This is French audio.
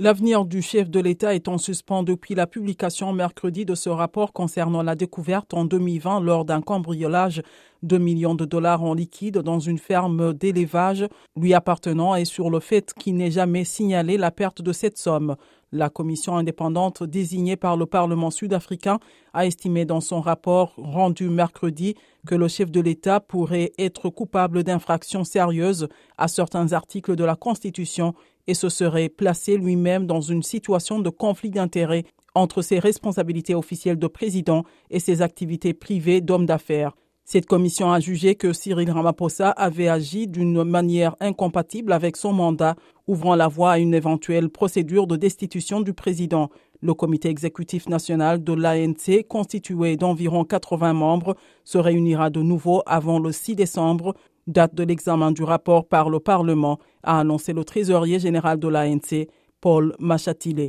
L'avenir du chef de l'État est en suspens depuis la publication mercredi de ce rapport concernant la découverte en 2020 lors d'un cambriolage de millions de dollars en liquide dans une ferme d'élevage lui appartenant et sur le fait qu'il n'ait jamais signalé la perte de cette somme. La commission indépendante désignée par le Parlement sud-africain a estimé dans son rapport rendu mercredi que le chef de l'État pourrait être coupable d'infractions sérieuses à certains articles de la Constitution et se serait placé lui-même dans une situation de conflit d'intérêts entre ses responsabilités officielles de président et ses activités privées d'homme d'affaires. Cette commission a jugé que Cyril Ramaphosa avait agi d'une manière incompatible avec son mandat, ouvrant la voie à une éventuelle procédure de destitution du président. Le comité exécutif national de l'ANC, constitué d'environ 80 membres, se réunira de nouveau avant le 6 décembre, date de l'examen du rapport par le Parlement, a annoncé le trésorier général de l'ANC, Paul Machatilé.